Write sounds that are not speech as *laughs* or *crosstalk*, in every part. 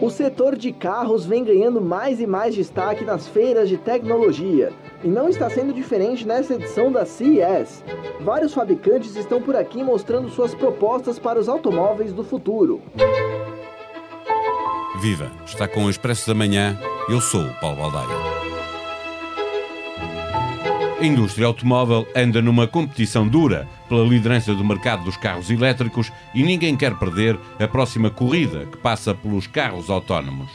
O setor de carros vem ganhando mais e mais destaque nas feiras de tecnologia, e não está sendo diferente nessa edição da CES. Vários fabricantes estão por aqui mostrando suas propostas para os automóveis do futuro. Viva! Está com o Expresso da Manhã. Eu sou o Paulo Baldaia. A indústria automóvel anda numa competição dura pela liderança do mercado dos carros elétricos e ninguém quer perder a próxima corrida que passa pelos carros autónomos.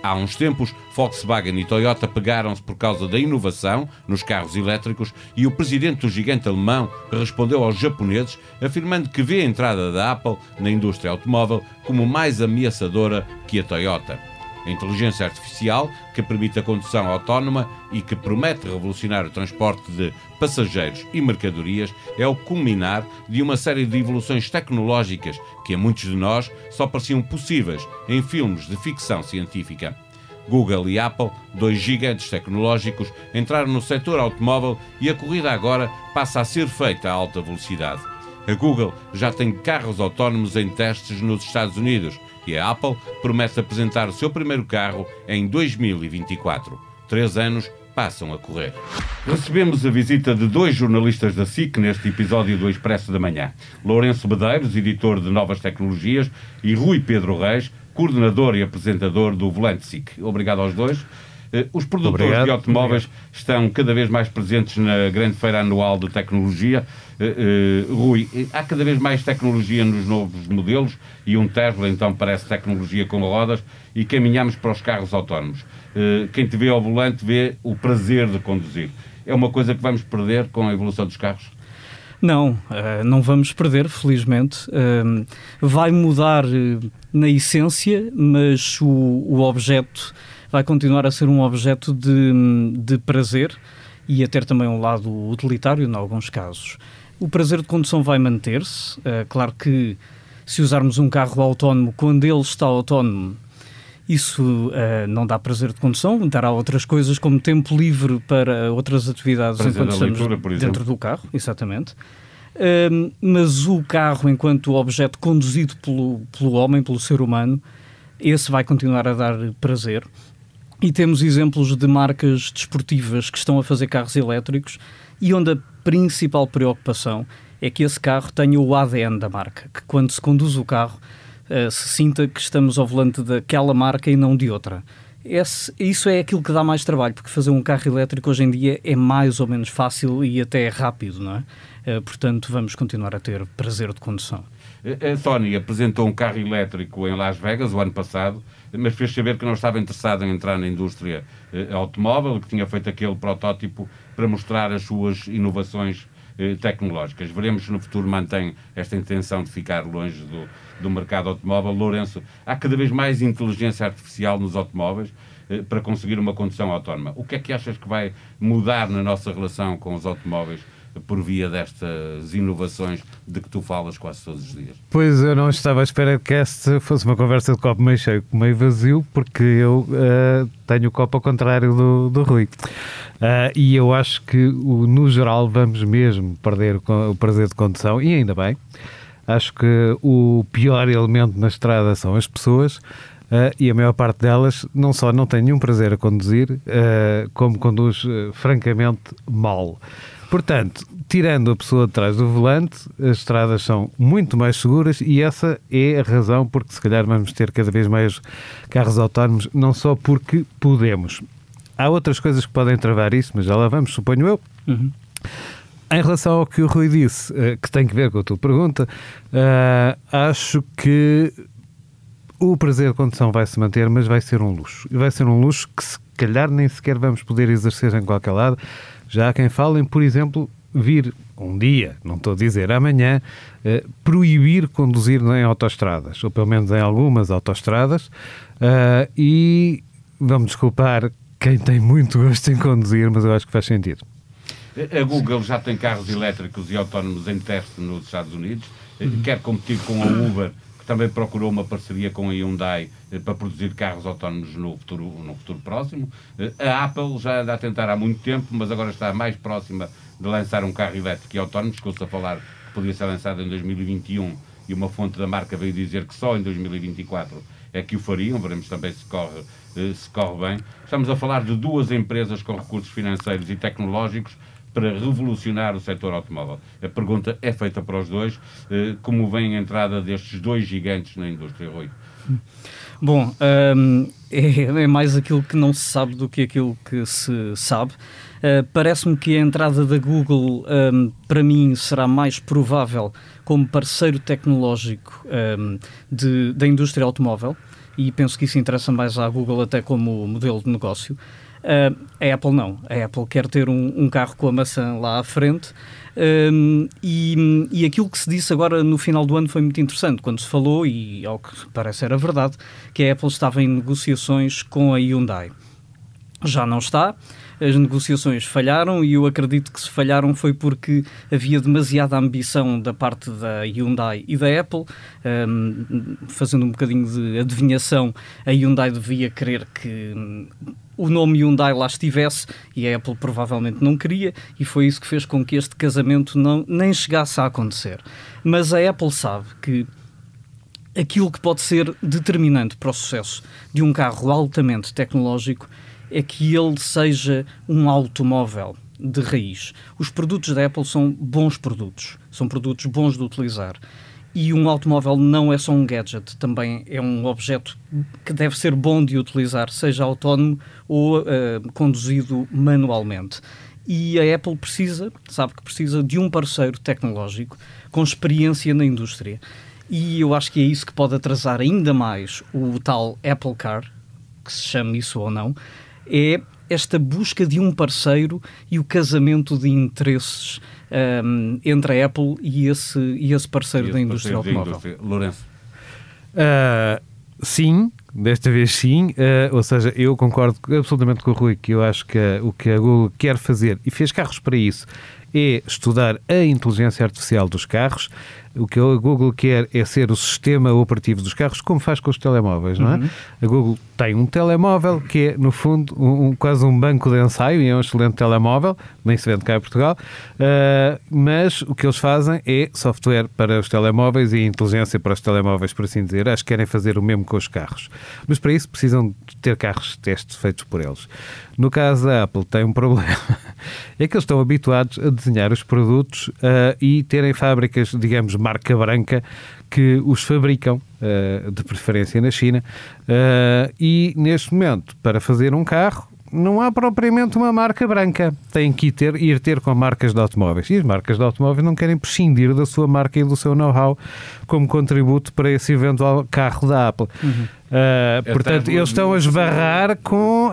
Há uns tempos, Volkswagen e Toyota pegaram-se por causa da inovação nos carros elétricos e o presidente do gigante alemão respondeu aos japoneses afirmando que vê a entrada da Apple na indústria automóvel como mais ameaçadora que a Toyota. A inteligência artificial, que permite a condução autónoma e que promete revolucionar o transporte de passageiros e mercadorias, é o culminar de uma série de evoluções tecnológicas que a muitos de nós só pareciam possíveis em filmes de ficção científica. Google e Apple, dois gigantes tecnológicos, entraram no setor automóvel e a corrida agora passa a ser feita a alta velocidade. A Google já tem carros autónomos em testes nos Estados Unidos e a Apple promete apresentar o seu primeiro carro em 2024. Três anos passam a correr. Recebemos a visita de dois jornalistas da SIC neste episódio do Expresso da Manhã. Lourenço Bedeiros, editor de Novas Tecnologias, e Rui Pedro Reis, coordenador e apresentador do Volante SIC. Obrigado aos dois. Eh, os produtores Obrigado. de automóveis Obrigado. estão cada vez mais presentes na grande feira anual de tecnologia. Uh, uh, Rui, há cada vez mais tecnologia nos novos modelos e um Tesla então parece tecnologia com rodas e caminhamos para os carros autónomos. Quem te vê ao volante vê o prazer de conduzir. É uma coisa que vamos perder com a evolução dos carros? Não, não vamos perder, felizmente. vai mudar na essência, mas o objeto vai continuar a ser um objeto de, de prazer e a ter também um lado utilitário em alguns casos. O prazer de condução vai manter-se. Uh, claro que se usarmos um carro autónomo, quando ele está autónomo, isso uh, não dá prazer de condução, dará outras coisas como tempo livre para outras atividades prazer enquanto estamos leitura, dentro do carro, exatamente. Uh, mas o carro, enquanto objeto conduzido pelo, pelo homem, pelo ser humano, esse vai continuar a dar prazer. E temos exemplos de marcas desportivas que estão a fazer carros elétricos e onde a principal preocupação é que esse carro tenha o ADN da marca, que quando se conduz o carro uh, se sinta que estamos ao volante daquela marca e não de outra. Esse, isso é aquilo que dá mais trabalho, porque fazer um carro elétrico hoje em dia é mais ou menos fácil e até rápido, não é? Uh, portanto, vamos continuar a ter prazer de condução. A Sony apresentou um carro elétrico em Las Vegas o ano passado, mas fez saber que não estava interessado em entrar na indústria eh, automóvel, que tinha feito aquele protótipo para mostrar as suas inovações eh, tecnológicas. Veremos se no futuro mantém esta intenção de ficar longe do, do mercado automóvel. Lourenço, há cada vez mais inteligência artificial nos automóveis eh, para conseguir uma condução autónoma. O que é que achas que vai mudar na nossa relação com os automóveis por via destas inovações de que tu falas quase todos os dias? Pois eu não estava à espera que esta fosse uma conversa de copo meio cheio, meio vazio, porque eu uh, tenho o copo ao contrário do, do Rui. Uh, e eu acho que, no geral, vamos mesmo perder o prazer de condução, e ainda bem. Acho que o pior elemento na estrada são as pessoas. Uh, e a maior parte delas não só não tem nenhum prazer a conduzir, uh, como conduz uh, francamente mal. Portanto, tirando a pessoa de trás do volante, as estradas são muito mais seguras e essa é a razão porque se calhar vamos ter cada vez mais carros autónomos, não só porque podemos. Há outras coisas que podem travar isso, mas já lá vamos, suponho eu. Uhum. Em relação ao que o Rui disse, eh, que tem que ver com a tua pergunta, uh, acho que o prazer de condução vai se manter, mas vai ser um luxo. E vai ser um luxo que se calhar nem sequer vamos poder exercer em qualquer lado já há quem fale em, por exemplo, vir um dia, não estou a dizer amanhã, eh, proibir conduzir em autoestradas, ou pelo menos em algumas autoestradas, eh, e vamos desculpar quem tem muito gosto em conduzir, mas eu acho que faz sentido. A Google já tem carros elétricos e autónomos em teste nos Estados Unidos, uhum. quer competir com a Uber que também procurou uma parceria com a Hyundai eh, para produzir carros autónomos no futuro, no futuro próximo. Eh, a Apple já anda a tentar há muito tempo, mas agora está mais próxima de lançar um carro elétrico e autónomo. Chegou-se a falar que podia ser lançado em 2021 e uma fonte da marca veio dizer que só em 2024 é que o fariam, veremos também se corre, eh, se corre bem. Estamos a falar de duas empresas com recursos financeiros e tecnológicos para revolucionar o setor automóvel. A pergunta é feita para os dois. Eh, como vem a entrada destes dois gigantes na indústria, Rui? Bom, um, é, é, mais aquilo que não se sabe do que aquilo que se sabe. Uh, Parece-me que a entrada da Google, um, para mim, será mais provável como parceiro tecnológico um, de, da indústria automóvel e penso que isso interessa mais à Google até como modelo de negócio. Uh, a Apple não. A Apple quer ter um, um carro com a maçã lá à frente. Um, e, e aquilo que se disse agora no final do ano foi muito interessante, quando se falou, e ao que parece era verdade, que a Apple estava em negociações com a Hyundai. Já não está, as negociações falharam e eu acredito que se falharam foi porque havia demasiada ambição da parte da Hyundai e da Apple. Um, fazendo um bocadinho de adivinhação, a Hyundai devia querer que o nome Hyundai lá estivesse e a Apple provavelmente não queria e foi isso que fez com que este casamento não, nem chegasse a acontecer. Mas a Apple sabe que aquilo que pode ser determinante para o sucesso de um carro altamente tecnológico é que ele seja um automóvel de raiz. Os produtos da Apple são bons produtos, são produtos bons de utilizar. E um automóvel não é só um gadget, também é um objeto que deve ser bom de utilizar, seja autónomo ou uh, conduzido manualmente. E a Apple precisa, sabe que precisa de um parceiro tecnológico com experiência na indústria. E eu acho que é isso que pode atrasar ainda mais o tal Apple Car, que se chame isso ou não, é esta busca de um parceiro e o casamento de interesses um, entre a Apple e esse, e esse parceiro e esse da indústria parceiro automóvel. Indústria. Lourenço? Uh, sim, desta vez sim. Uh, ou seja, eu concordo absolutamente com o Rui que eu acho que uh, o que a Google quer fazer, e fez carros para isso, é estudar a inteligência artificial dos carros o que a Google quer é ser o sistema operativo dos carros, como faz com os telemóveis, não é? Uhum. A Google tem um telemóvel que é, no fundo, um, um, quase um banco de ensaio e é um excelente telemóvel, nem se vende cá em Portugal, uh, mas o que eles fazem é software para os telemóveis e inteligência para os telemóveis, por assim dizer. Acho que querem fazer o mesmo com os carros. Mas para isso precisam ter carros de teste feitos por eles. No caso da Apple, tem um *laughs* problema. É que eles estão habituados a desenhar os produtos uh, e terem fábricas, digamos, marca branca que os fabricam, uh, de preferência na China, uh, e neste momento, para fazer um carro, não há propriamente uma marca branca. Tem que ir ter, ir ter com marcas de automóveis. E as marcas de automóveis não querem prescindir da sua marca e do seu know-how como contributo para esse eventual carro da Apple. Uhum. Uh, portanto, eles estão a esbarrar com uh,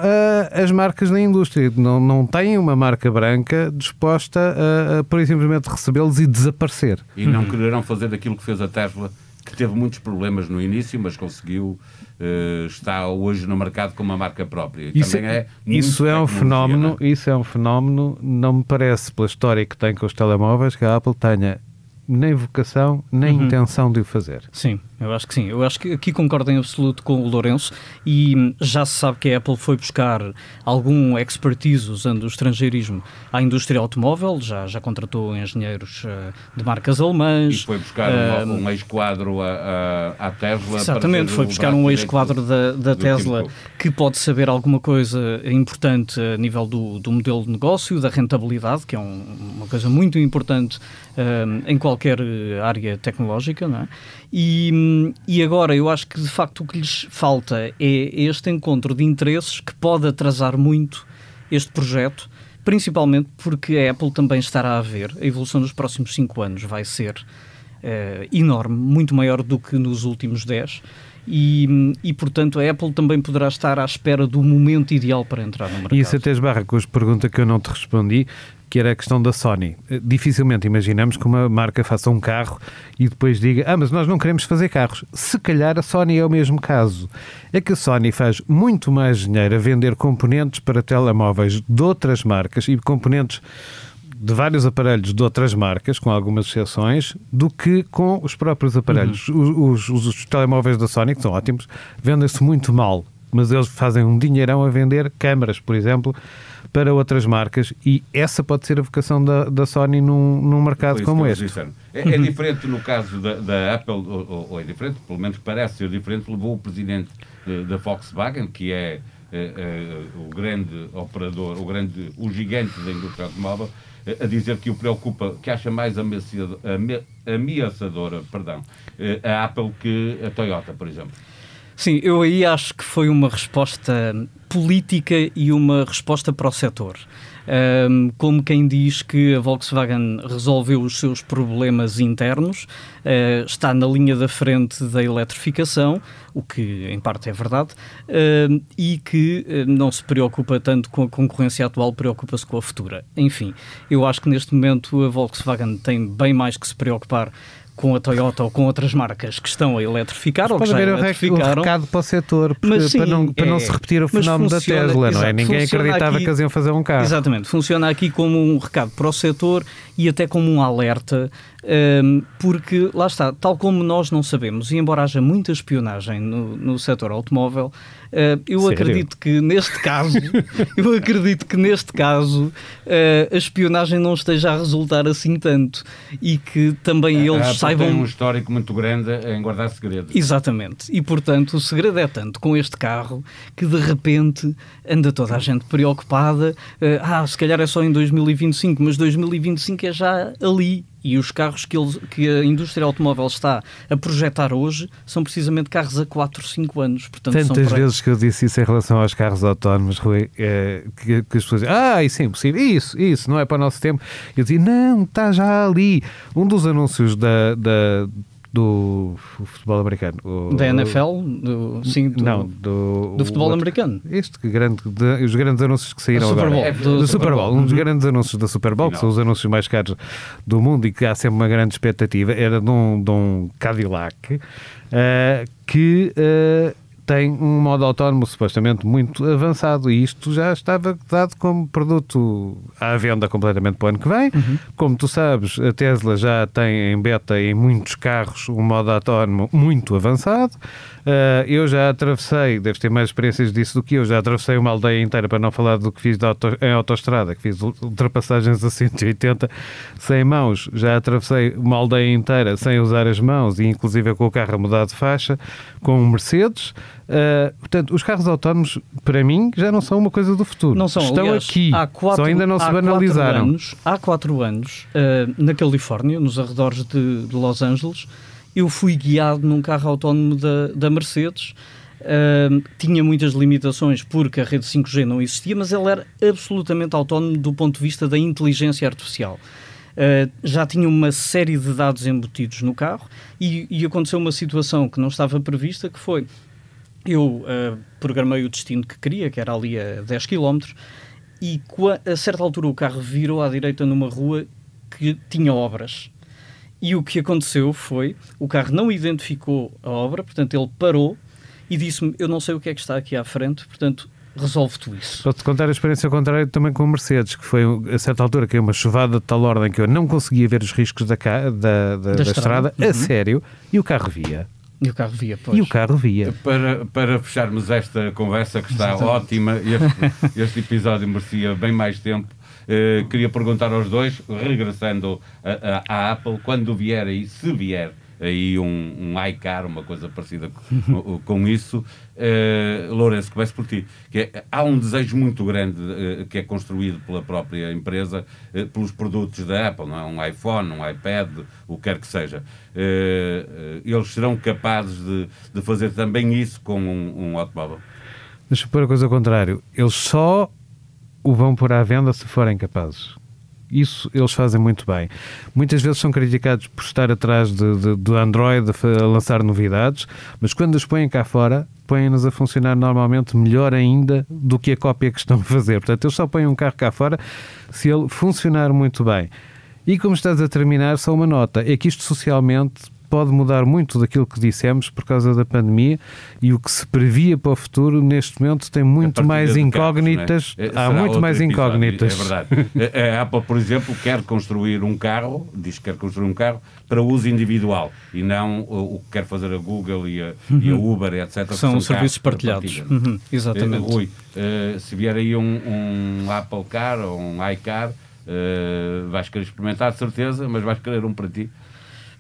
as marcas da indústria. Não, não têm uma marca branca disposta a, a por simplesmente recebê-los e desaparecer. E não uhum. quererão fazer aquilo que fez a Tesla, que teve muitos problemas no início, mas conseguiu uh, está hoje no mercado com uma marca própria. Isso Também é, isso é um fenómeno, é? isso é um fenómeno, não me parece, pela história que tem com os telemóveis, que a Apple tenha nem vocação, nem uhum. intenção de o fazer. Sim, eu acho que sim. Eu acho que aqui concordo em absoluto com o Lourenço e já se sabe que a Apple foi buscar algum expertise usando o estrangeirismo à indústria automóvel, já, já contratou engenheiros uh, de marcas alemãs. E foi buscar uh, um, um ex-quadro à, Tesla. Exatamente, foi buscar um ex-quadro da, da Tesla que pode saber alguma coisa importante a nível do, do modelo de negócio, da rentabilidade, que é um, uma coisa muito importante uh, em qualquer área tecnológica, não é? E, e agora eu acho que de facto o que lhes falta é este encontro de interesses que pode atrasar muito este projeto, principalmente porque a Apple também estará a ver. A evolução nos próximos 5 anos vai ser uh, enorme, muito maior do que nos últimos 10. E, e, portanto, a Apple também poderá estar à espera do momento ideal para entrar no mercado. E isso até esbarra com as perguntas que eu não te respondi, que era a questão da Sony. Eh, dificilmente imaginamos que uma marca faça um carro e depois diga: Ah, mas nós não queremos fazer carros. Se calhar a Sony é o mesmo caso. É que a Sony faz muito mais dinheiro a vender componentes para telemóveis de outras marcas e componentes de vários aparelhos de outras marcas, com algumas exceções, do que com os próprios aparelhos. Uhum. Os, os, os, telemóveis da Sony, que são ótimos, vendem-se muito mal mas eles fazem um dinheirão a vender câmaras, por exemplo, para outras marcas e essa pode ser a vocação da, da Sony num, num mercado como este. É, é, diferente no caso da, da Apple, ou, ou, é diferente, pelo menos parece ser diferente, levou o presidente da Volkswagen, que é, é, é, o grande operador, o grande, o gigante da indústria automóvel, a dizer que o preocupa, que acha mais ameaçadora, perdão, a Apple que a Toyota, por exemplo. Sim, eu aí acho que foi uma resposta política e uma resposta para o setor. Um, como quem diz que a Volkswagen resolveu os seus problemas internos, uh, está na linha da frente da eletrificação, o que em parte é verdade, uh, e que uh, não se preocupa tanto com a concorrência atual, preocupa-se com a futura. Enfim, eu acho que neste momento a Volkswagen tem bem mais que se preocupar com a Toyota ou com outras marcas que estão a eletrificar mas ou que já eletrificaram. Um recado para o setor, sim, para, não, para é, não se repetir o fenómeno da Tesla, exato, não é? Ninguém acreditava aqui, que eles iam fazer um carro. Exatamente, funciona aqui como um recado para o setor e até como um alerta um, porque lá está, tal como nós não sabemos, e embora haja muita espionagem no, no setor automóvel, uh, eu Sério? acredito que neste caso, *laughs* eu acredito que neste caso uh, a espionagem não esteja a resultar assim tanto e que também eles a saibam. tem um histórico muito grande em guardar segredos. Exatamente, e portanto o segredo é tanto com este carro que de repente anda toda a gente preocupada. Uh, ah, se calhar é só em 2025, mas 2025 é já ali e os carros que, eles, que a indústria automóvel está a projetar hoje são precisamente carros a 4, 5 anos. Portanto, Tantas vezes que eu disse isso em relação aos carros autónomos, Rui, é, que, que, as pessoas dizem, ah, isso é impossível, isso, isso, não é para o nosso tempo. Eu dizia, não, está já ali. Um dos anúncios da, da do futebol americano. O, da NFL? Do, sim, do, não, do, do futebol americano. Este grande, de, os grandes anúncios que saíram Super Bowl, agora. Do, do, Super Bowl. Um dos grandes anúncios da Super Bowl, que são os anúncios mais caros do mundo e que há sempre uma grande expectativa, era de um, de um Cadillac uh, que uh, tem um modo autónomo supostamente muito avançado e isto já estava dado como produto à venda completamente para o ano que vem. Uhum. Como tu sabes, a Tesla já tem em beta em muitos carros um modo autónomo muito avançado. Uh, eu já atravessei, deves ter mais experiências disso do que eu, já atravessei uma aldeia inteira, para não falar do que fiz auto, em autoestrada, que fiz ultrapassagens a 180 sem mãos, já atravessei uma aldeia inteira sem usar as mãos e inclusive com o carro a mudar de faixa, com um Mercedes. Uh, portanto, os carros autónomos, para mim, já não são uma coisa do futuro. Não são, Estão aliás, aqui, há quatro, só ainda não se banalizaram. Anos, há quatro anos, uh, na Califórnia, nos arredores de, de Los Angeles, eu fui guiado num carro autónomo da, da Mercedes. Uh, tinha muitas limitações porque a rede 5G não existia, mas ele era absolutamente autónomo do ponto de vista da inteligência artificial. Uh, já tinha uma série de dados embutidos no carro e, e, aconteceu uma situação que não estava prevista, que foi, eu uh, programei o destino que queria, que era ali a 10 km, e a certa altura o carro virou à direita numa rua que tinha obras. E o que aconteceu foi, o carro não identificou a obra, portanto ele parou e disse-me, eu não sei o que é que está aqui à frente, portanto resolve tu isso. Posso-te contar a experiência contrária também com a Mercedes, que foi a certa altura que é uma chuvada de tal ordem que eu não conseguia ver os riscos da, da, da, da, da estrada, uhum. a sério, e o carro via. E o carro via, pois. E o carro via. Para, para fecharmos esta conversa que está Exatamente. ótima, este, *laughs* este episódio merecia bem mais tempo. Uh, queria perguntar aos dois, regressando à Apple, quando vier aí, se vier aí um, um iCar, uma coisa parecida com, *laughs* com isso. Uh, Lourenço, começo por ti. Que é, há um desejo muito grande uh, que é construído pela própria empresa uh, pelos produtos da Apple, não é? um iPhone, um iPad, o que quer que seja. eles serão capazes de, de fazer também isso com um, um automóvel? Deixa eu pôr a coisa ao contrário. Eles só o vão pôr à venda se forem capazes. Isso eles fazem muito bem. Muitas vezes são criticados por estar atrás do Android a lançar novidades, mas quando os põem cá fora, põem-nos a funcionar normalmente melhor ainda do que a cópia que estão a fazer. Portanto, eles só põem um carro cá fora se ele funcionar muito bem. E como estás a terminar, só uma nota: é que isto socialmente pode mudar muito daquilo que dissemos por causa da pandemia e o que se previa para o futuro neste momento tem muito mais incógnitas. Carros, é? Há muito mais episódio, incógnitas. É verdade. A Apple, por exemplo, quer construir um carro, diz que quer construir um carro para uso individual e não o que quer fazer a Google e a, uhum. e a Uber, etc. São, são serviços partilhados. Uhum, exatamente. Uh, Rui, uh, se vier aí um, um, Apple Car ou um iCar, uh, vais querer experimentar, de certeza, mas vais querer um para ti.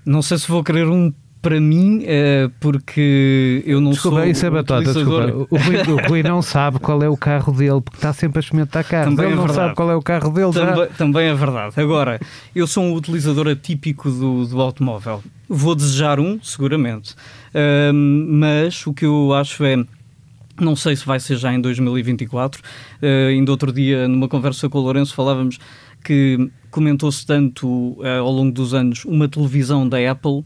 Não sei se vou querer um para mim, é porque eu não desculpa, sou. Isso é batota, desculpa. O Rui, o *laughs* Rui, não sabe qual é o carro dele, porque está sempre a experimentar carros. Também Ele é não verdade. sabe qual é o carro dele. Também, também, é verdade. Agora, eu sou um utilizador atípico do, do automóvel. Vou desejar um, seguramente. Uh, mas o que eu acho é. Não sei se vai ser já em 2024. Uh, ainda outro dia, numa conversa com o Lourenço, falávamos que comentou-se tanto uh, ao longo dos anos uma televisão da Apple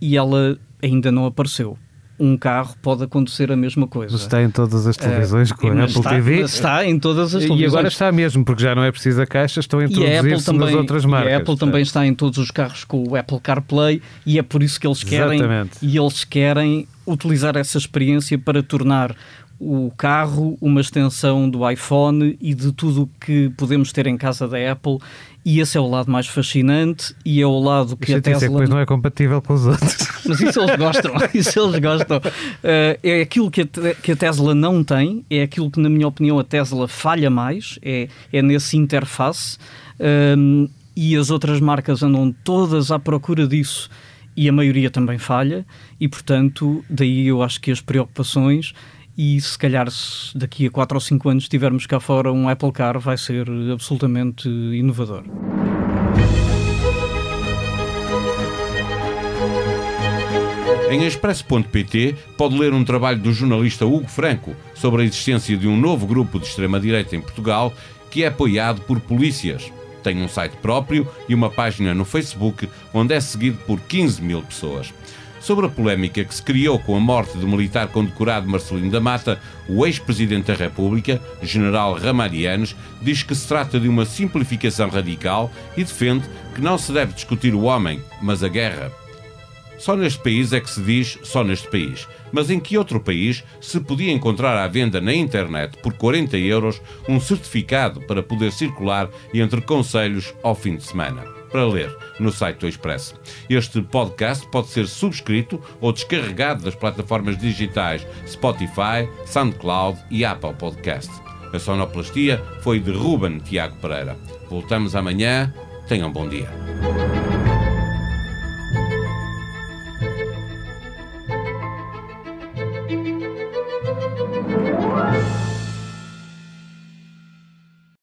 e ela ainda não apareceu. Um carro pode acontecer a mesma coisa. Está em todas as televisões uh, com a Apple está, TV. Está em todas as televisões. E agora está mesmo, porque já não é preciso a caixa, estão a introduzir-se nas outras marcas. E a Apple também está em todos os carros com o Apple CarPlay e é por isso que eles querem Exatamente. e eles querem utilizar essa experiência para tornar o carro uma extensão do iPhone e de tudo o que podemos ter em casa da Apple e esse é o lado mais fascinante e é o lado que Deixa a Tesla... Dizer que depois não é compatível com os outros. *laughs* Mas isso eles gostam, *laughs* isso eles gostam. Uh, é aquilo que a, que a Tesla não tem, é aquilo que, na minha opinião, a Tesla falha mais, é, é nesse interface um, e as outras marcas andam todas à procura disso e a maioria também falha e, portanto, daí eu acho que as preocupações e se calhar se daqui a 4 ou 5 anos tivermos cá fora um Apple Car vai ser absolutamente inovador. Em expresso.pt pode ler um trabalho do jornalista Hugo Franco sobre a existência de um novo grupo de extrema-direita em Portugal que é apoiado por polícias. Tem um site próprio e uma página no Facebook onde é seguido por 15 mil pessoas. Sobre a polémica que se criou com a morte do militar condecorado Marcelino da Mata, o ex-presidente da República, general Ramarianes, diz que se trata de uma simplificação radical e defende que não se deve discutir o homem, mas a guerra. Só neste país é que se diz só neste país. Mas em que outro país se podia encontrar à venda na internet por 40 euros um certificado para poder circular entre conselhos ao fim de semana? Para ler no site do Expresso. Este podcast pode ser subscrito ou descarregado das plataformas digitais Spotify, SoundCloud e Apple Podcast. A sonoplastia foi de Ruben Tiago Pereira. Voltamos amanhã. Tenham um bom dia.